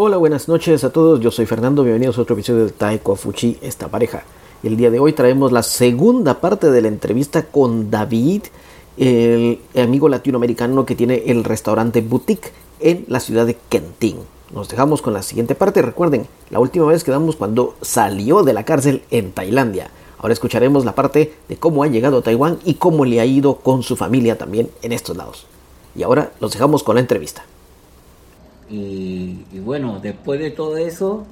Hola, buenas noches a todos. Yo soy Fernando. Bienvenidos a otro episodio de Taiko Fuchi, esta pareja. El día de hoy traemos la segunda parte de la entrevista con David, el amigo latinoamericano que tiene el restaurante Boutique en la ciudad de Kenting. Nos dejamos con la siguiente parte. Recuerden, la última vez quedamos cuando salió de la cárcel en Tailandia. Ahora escucharemos la parte de cómo ha llegado a Taiwán y cómo le ha ido con su familia también en estos lados. Y ahora los dejamos con la entrevista. Y, y bueno, después de todo eso,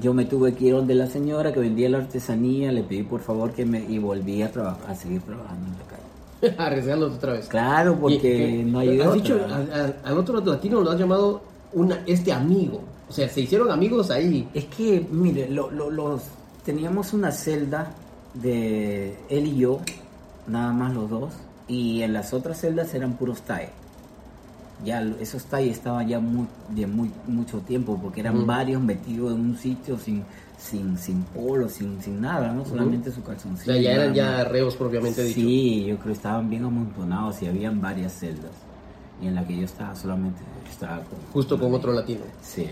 yo me tuve que ir donde la señora que vendía la artesanía, le pedí por favor que me... y volví a, trabajar, a seguir trabajando en la calle. Arriesgándote otra vez. Claro, porque Y- y- no hay Has dicho, a- a- al otro latino lo has llamado una, este amigo. O sea, se hicieron amigos ahí. Es que, mire, lo- lo- los, teníamos una celda de él y yo, nada más los dos, y en las otras celdas eran puros Thai. Ya esos Thai estaban ya muy, de muy, mucho tiempo, porque eran varios metidos en un sitio sin, sin, sin polo, sin, sin nada, ¿no? Solamente su O calzoncillo. sea, ya eran ya reos propiamente dicho. Sí, yo creo que estaban bien amontonados y habían varias celdas. Y en la que yo estaba solamente estaba con... Justo con otro latino. Sí.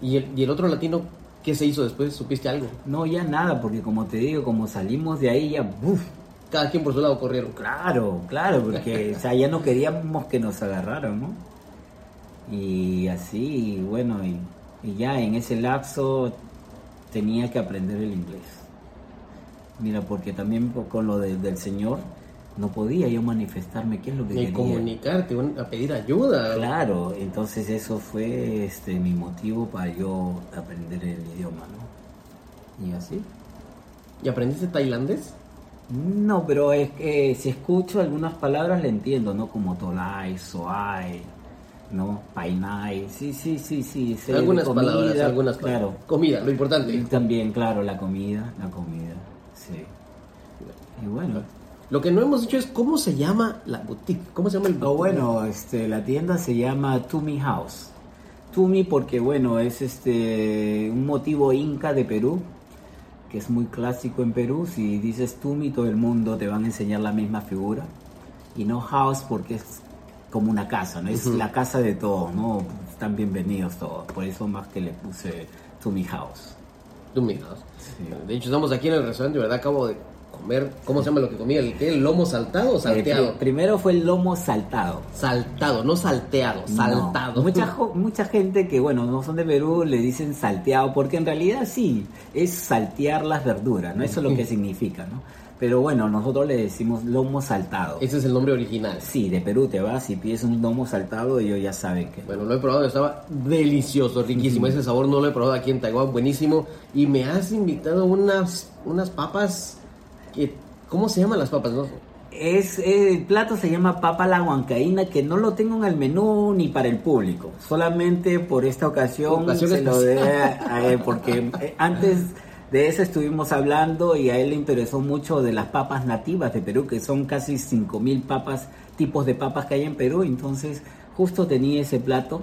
¿Y el, y el otro latino qué se hizo después? ¿Supiste algo? No, ya nada, porque como te digo, como salimos de ahí ya, ¡buf! Cada quien por su lado corrieron. Claro, claro, porque o sea, ya no queríamos que nos agarraran, ¿no? Y así, y bueno, y, y ya en ese lapso tenía que aprender el inglés. Mira, porque también con lo de- del Señor no podía yo manifestarme qué es lo que Ni quería. comunicarte, un- a pedir ayuda. Claro, entonces eso fue este mi motivo para yo aprender el idioma, ¿no? Y así. ¿Y aprendiste tailandés? No, pero es que si escucho algunas palabras le entiendo, ¿no? Como tolai, soai, ¿no? Painai, sí, sí, sí, sí. sé algunas comida, palabras, algunas Claro. palabras. Comida, lo importante. Y también, claro, la comida, la comida, sí. Y bueno. Lo que no hemos dicho es cómo se llama la boutique. ¿Cómo se llama el boutique? Oh, bueno, este, la tienda se llama Tumi House. Tumi porque, bueno, es este un motivo inca de Perú, que es muy clásico en Perú. Si dices Tumi, todo el mundo te van a enseñar la misma figura. Y no House porque es como una casa, ¿no? Es la casa de todos, ¿no? Están bienvenidos todos. Por eso más que le puse Tumi House. Tumi House. Sí. De hecho, estamos aquí en el restaurante, ¿verdad? Acabo de comer. ¿Cómo se llama lo que comía? ¿El qué? ¿El lomo saltado o Eh, salteado? pri- primero fue el lomo saltado. Saltado, no salteado, saltado. No. Mucha, mucha gente que, bueno, no son de Perú le dicen salteado, porque en realidad sí, es saltear las verduras, ¿no? Eso es lo que significa, ¿no? Pero bueno, nosotros le decimos lomo saltado. Ese es el nombre original. Sí, de Perú te vas y pides un lomo saltado, ellos ya saben que... Bueno, lo he probado, estaba delicioso, riquísimo. Ese sabor no lo he probado aquí en Taiwán, buenísimo. Y me has invitado unas, unas papas que... ¿Cómo se llaman las papas? No? Es, el plato se llama papa la huancaína, que no lo tengo en el menú ni para el público. Solamente por esta ocasión, Ocasión se lo dé a porque eh, antes de eso estuvimos hablando y a él le interesó mucho de las papas nativas de Perú, que son casi 5.000 papas, tipos de papas que hay en Perú. Entonces, justo tenía ese plato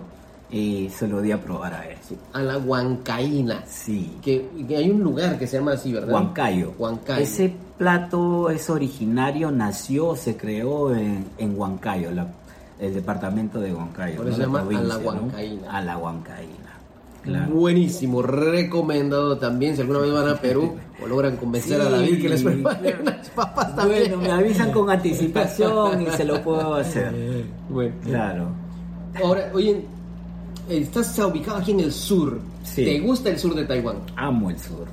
y se lo di a probar a él. A la huancaína. Sí. Que, que hay un lugar que se llama así, ¿verdad? Huancayo. Huancayo. Ese plato es originario, nació, se creó en, en Huancayo, la- el departamento de Huancayo. Por eso ¿no? se La llama a la ¿no? Huancaína. A la Huancaína. Claro. Buenísimo, recomendado también. Si alguna vez van a Perú o logran convencer a David que les prepare claro. unas papas también. Bueno, me avisan con anticipación y se lo puedo hacer. Bueno. Claro. Ahora, oye, estás ubicado aquí en el sur. Sí. ¿Te gusta el sur de Taiwán? Amo el sur,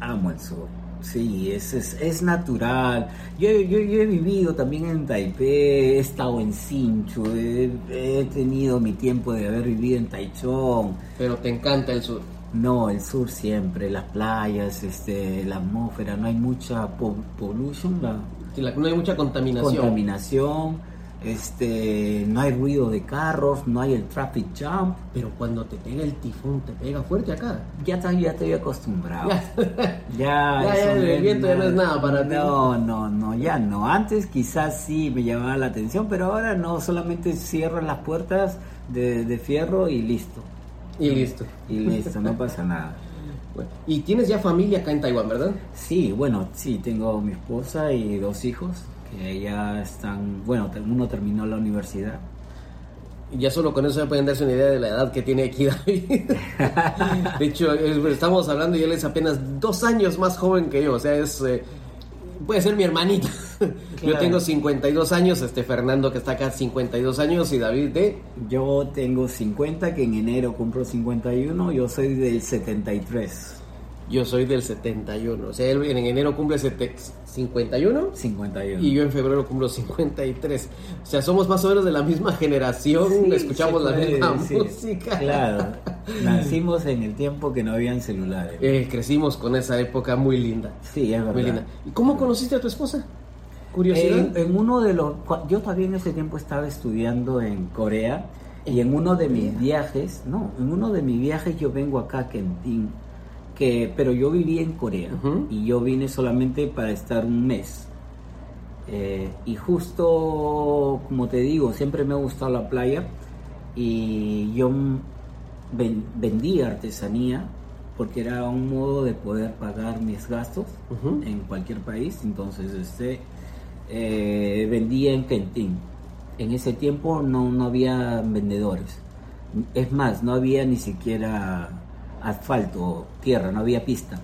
amo el sur. Sí, es, es, es natural. Yo, yo, yo he vivido también en Taipei, he estado en Sinchu, he, he tenido mi tiempo de haber vivido en Taichung. Pero te encanta el sur. No, el sur siempre, las playas, este, la atmósfera, no hay mucha po- pollution, la Sí, la- no hay mucha contaminación. contaminación, este, no hay ruido de carros, no hay el traffic jam. Pero cuando te pega el tifón, te pega fuerte acá. Ya, te- ya estoy acostumbrado. Ya. Ya, Ya, el no viento ya no es nada para ti. No, no, no, ya no. Antes quizás sí me llamaba la atención, pero ahora no, solamente cierro las puertas de, de fierro y listo. Y listo. Y listo, no pasa nada. Bueno, y tienes ya familia acá en Taiwán, ¿verdad? Sí, bueno, sí, tengo mi esposa y dos hijos que ya están, bueno, uno terminó la universidad Y ya solo con eso ya pueden darse una idea de la edad que tiene aquí David. de hecho, es- estamos hablando y él es apenas dos años más joven que yo. O sea, es eh, puede ser mi hermanita. Yo tengo 52 años, este Fernando que está acá 52 años y David de... Yo tengo 50, que en enero cumplo 51, yo soy del 73. Yo soy del 71. O sea, él en enero cumple sete- 51 51. y yo en febrero cumplo 53. O sea, somos más o menos de la misma generación, Sí, escuchamos la misma decir. música. Claro, nacimos en el tiempo que no habían celulares. Eh, crecimos con esa época muy linda. sí, es verdad. Muy linda. ¿Y cómo conociste a tu esposa? Curiosidad. En, en uno de los. Yo todavía en ese tiempo estaba estudiando en Corea y en uno de mis viajes, no, en uno de mis viajes yo vengo acá a Kentin, que, pero yo viví en Corea y yo vine solamente para estar un mes. Eh, y justo, como te digo, siempre me ha gustado la playa y yo ven- vendía artesanía porque era un modo de poder pagar mis gastos Ujú. en cualquier país. Entonces, este, eh, vendía en Kentin. En ese tiempo no, no había vendedores. Es más, no había ni siquiera asfalto, tierra, no había pista.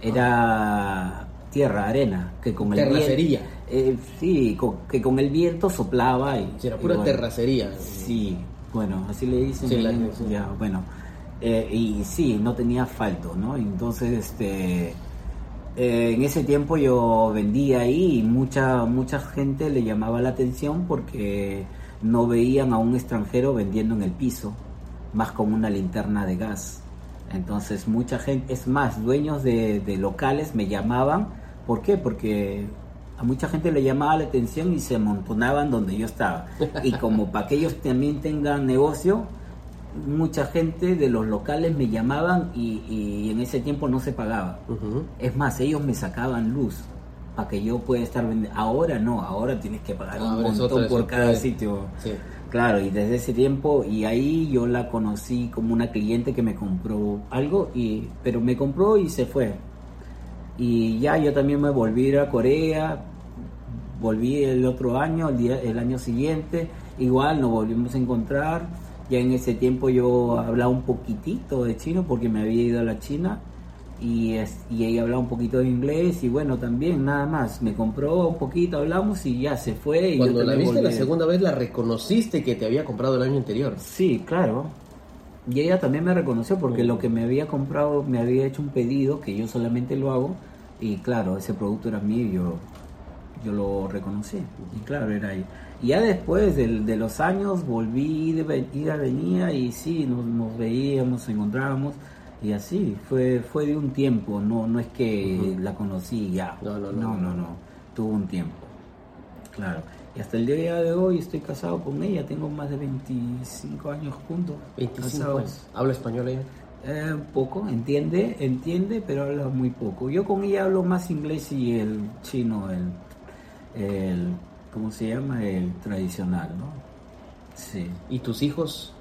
Era tierra, arena, que con el Terracería. viento... eh, sí, con- que con el viento soplaba y... Sí, era y pura bueno, terracería. Sí, bueno, así le dicen. Sí, la- sí. ya, bueno. Eh, y sí, no tenía asfalto, ¿no? Entonces, este, eh, en ese tiempo yo vendía ahí y mucha, mucha gente le llamaba la atención porque no veían a un extranjero vendiendo en el piso, más con una linterna de gas. Entonces, mucha gente, es más, dueños de, de locales me llamaban. ¿Por qué? Porque a mucha gente le llamaba la atención y se amontonaban donde yo estaba. Y como para que ellos también tengan negocio, mucha gente de los locales me llamaban y, y en ese tiempo no se pagaba. Es más, ellos me sacaban luz para que yo pueda estar vendiendo. Ahora no, ahora tienes que pagar un Ahora montón otra, por cada sitio. Sí. Claro, y desde ese tiempo, y ahí yo la conocí como una cliente que me compró algo, y, pero me compró y se fue. Y ya yo también me volví a Corea, volví el otro año, el, día, el año siguiente, igual nos volvimos a encontrar. Ya en ese tiempo yo hablaba un poquitito de chino porque me había ido a la China y, es- y ella hablaba un poquito de inglés y bueno, también nada más. Me compró un poquito, hablamos y ya se fue. Y yo Cuando la también viste la volví. segunda vez, la reconociste que te había comprado el año anterior. Sí, claro. Y ella también me reconoció porque lo que me había comprado, me había hecho un pedido que yo solamente lo hago y claro, ese producto era mío y yo, yo lo reconocí. Y claro, era ahí. Y ya después del- de, los años volví, de, ida, venía y sí, nos, nos veíamos, nos encontrábamos y así, fue, fue de un tiempo, no, no es que la conocí ya. No, no, no. no, no, no, tuvo un tiempo. Claro. Y hasta el día de hoy estoy casado con ella. Tengo más de 25 años juntos. 25 casados. años. ¿Habla español ella? Eh, poco, entiende, entiende, pero habla muy poco. Yo con ella hablo más inglés y el chino, el, el ¿cómo se llama? El tradicional, ¿no? Sí. ¿Y tus hijos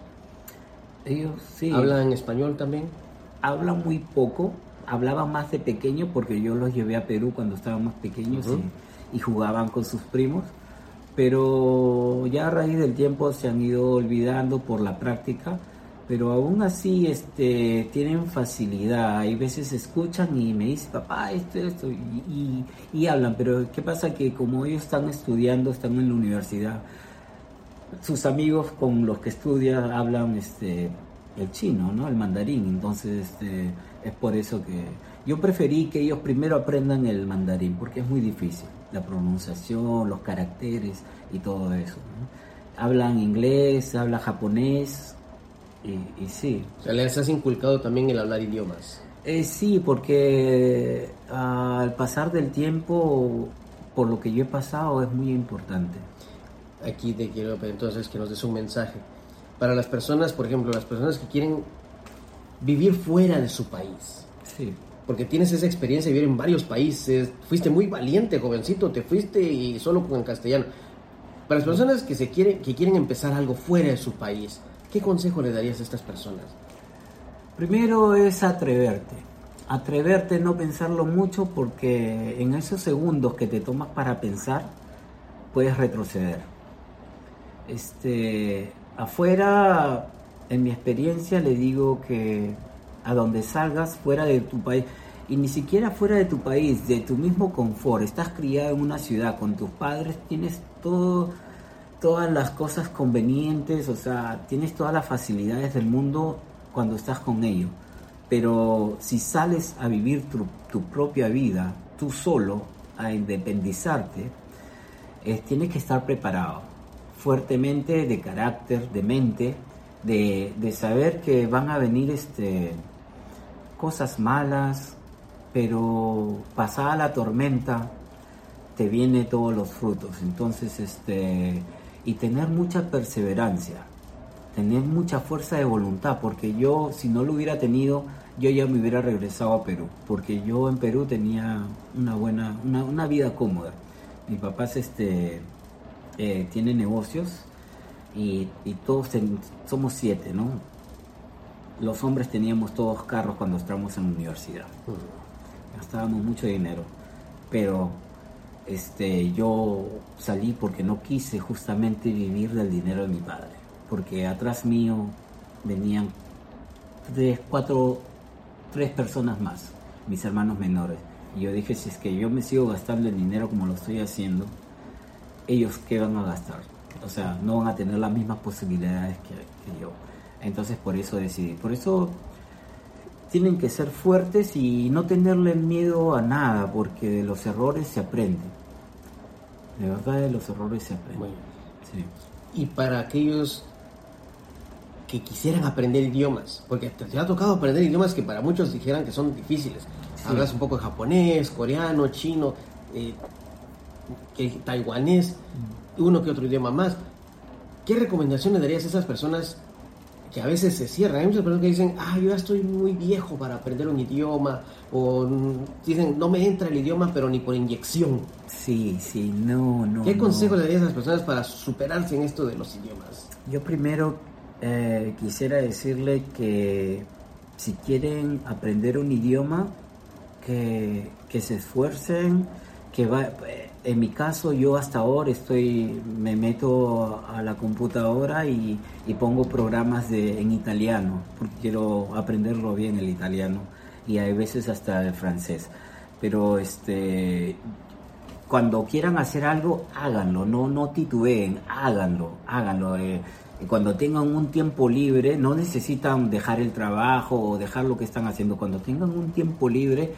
Ellos sí. hablan español también? Hablan muy poco, hablaban más de pequeño porque yo los llevé a Perú cuando estaban más pequeños y, y jugaban con sus primos, pero ya a raíz del tiempo se han ido olvidando por la práctica, pero aún así este, tienen facilidad, hay veces escuchan y me dicen, papá, esto, esto, y, y- y hablan, pero ¿qué pasa? Que como ellos están estudiando, están en la universidad, sus amigos con los que estudia hablan este el chino, ¿no? El mandarín. Entonces, este, es por eso que yo preferí que ellos primero aprendan el mandarín, porque es muy difícil. La pronunciación, los caracteres y todo eso. ¿no? Hablan inglés, hablan japonés, y, y sí. O sea, les has inculcado también el hablar idiomas. Eh, sí, porque al pasar del tiempo, por lo que yo he pasado, es muy importante. Aquí te quiero pedir entonces que nos des un mensaje. Para las personas, por ejemplo, las personas que quieren vivir fuera de su país. Sí. Porque tienes esa experiencia de vivir en varios países. Fuiste muy valiente, jovencito. Te fuiste y solo con el castellano. Para las personas que, se quieren, que quieren empezar algo fuera de su país, ¿qué consejo le darías a estas personas? Primero es atreverte. Atreverte, no pensarlo mucho porque en esos segundos que te tomas para pensar, puedes retroceder. Este, afuera, en mi experiencia, le digo que a donde salgas fuera de tu país, y ni siquiera fuera de tu país, de tu mismo confort, estás criado en una ciudad con tus padres, tienes todo, todas las cosas convenientes, o sea, tienes todas las facilidades del mundo cuando estás con ellos. Pero si sales a vivir tu, tu propia vida, tú solo, a independizarte, eh, tienes que estar preparado fuertemente de carácter, de mente, de, de saber que van a venir este, cosas malas, pero pasada la tormenta te viene todos los frutos. Entonces, este, y tener mucha perseverancia, tener mucha fuerza de voluntad, porque yo si no lo hubiera tenido, yo ya me hubiera regresado a Perú, porque yo en Perú tenía una buena, una, una vida cómoda. Mi papá este, eh, tiene negocios y, y todos somos siete, ¿no? Los hombres teníamos todos carros cuando estábamos en la universidad. Gastábamos mucho dinero, pero este, yo salí porque no quise justamente vivir del dinero de mi padre, porque atrás mío venían tres, cuatro, tres personas más, mis hermanos menores. Y yo dije, si es que yo me sigo gastando el dinero como lo estoy haciendo, ellos qué van a gastar. O sea, no van a tener las mismas posibilidades que, que yo. Entonces por eso decidí. Por eso tienen que ser fuertes y no tenerle miedo a nada, porque de los errores se aprende. De verdad de los errores se aprende. Bueno. Sí. Y para aquellos que quisieran aprender idiomas, porque te, te ha tocado aprender idiomas que para muchos dijeran que son difíciles. Sí. Hablas un poco de japonés, coreano, chino, eh, que- taiwanés, uno que otro idioma más. ¿Qué recomendaciones darías a esas personas que a veces se cierran? Hay muchas personas que dicen, ah, yo ya estoy muy viejo para aprender un idioma, o mm, dicen, no me entra el idioma, pero ni por inyección. Sí, sí, no, no. ¿Qué no. consejo le darías a las personas para superarse en esto de los idiomas? Yo primero eh, quisiera decirle que si quieren aprender un idioma, que, que se esfuercen, que va, en mi caso yo hasta ahora estoy, me meto a la computadora y, pongo programas en italiano, porque quiero aprenderlo bien el italiano y hay veces hasta el francés. Pero este, cuando quieran hacer algo, háganlo, no, no titubeen, háganlo, háganlo. eh. Cuando tengan un tiempo libre, no necesitan dejar el trabajo o dejar lo que están haciendo. Cuando tengan un tiempo libre,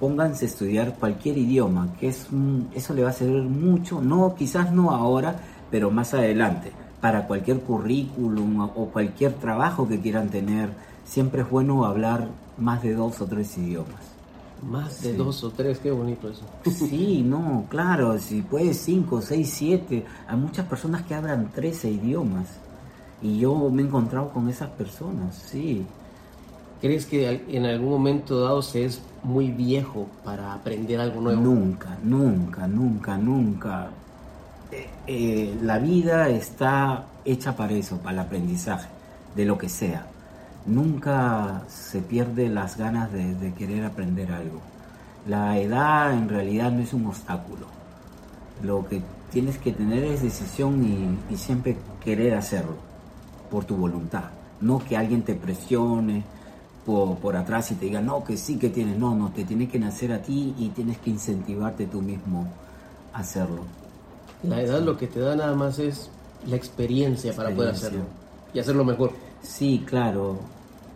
pónganse a estudiar cualquier idioma, que es un- eso le va a servir mucho, no, quizás no ahora, pero más adelante, para cualquier currículum o- cualquier trabajo que quieran tener. Siempre es bueno hablar más de dos o tres idiomas. Más de Sí. dos o tres, qué bonito eso. Sí, no, claro, si puedes cinco, seis, siete. Hay muchas personas que hablan 13 idiomas. Y yo me he encontrado con esas personas, sí. ¿Crees que en algún momento dado se es muy viejo para aprender algo nuevo? Nunca, nunca, nunca, nunca. Eh, eh, la vida está hecha para eso, para el aprendizaje, de lo que sea. Nunca se pierde las ganas de, de querer aprender algo. La edad en realidad no es un obstáculo. Lo que tienes que tener es decisión y, y siempre querer hacerlo por tu voluntad. No que alguien te presione por, por atrás y te diga, no, que sí que tienes. No, no, te tiene que nacer a ti y tienes que incentivarte tú mismo a hacerlo. La edad lo que te da nada más es la experiencia, para poder Experiencia. hacerlo y hacerlo mejor. Sí, claro.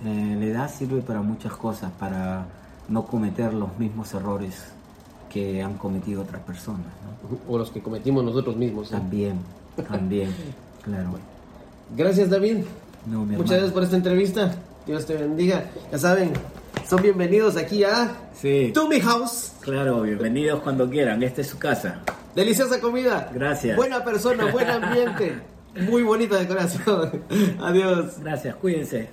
eh, la edad sirve para muchas cosas, para no cometer los mismos errores que han cometido otras personas. ¿no? O los que cometimos nosotros mismos. ¿eh? También, también, claro. Gracias, David. No, Muchas hermano. gracias por esta entrevista. Dios te bendiga. Ya saben, son bienvenidos aquí a Sí, To Mi House. claro, bienvenidos cuando quieran. Esta es su casa. Deliciosa comida. Gracias. Buena persona, buen ambiente. Muy bonita decoración. Adiós. Gracias, cuídense.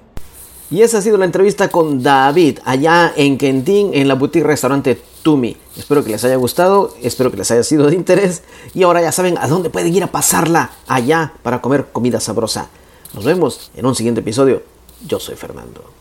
Y esa ha sido la entrevista con David allá en Kentín, en la boutique restaurante Tumi. Espero que les haya gustado, espero que les haya sido de interés y ahora ya saben a dónde pueden ir a pasarla allá para comer comida sabrosa. Nos vemos en un siguiente episodio. Yo soy Fernando.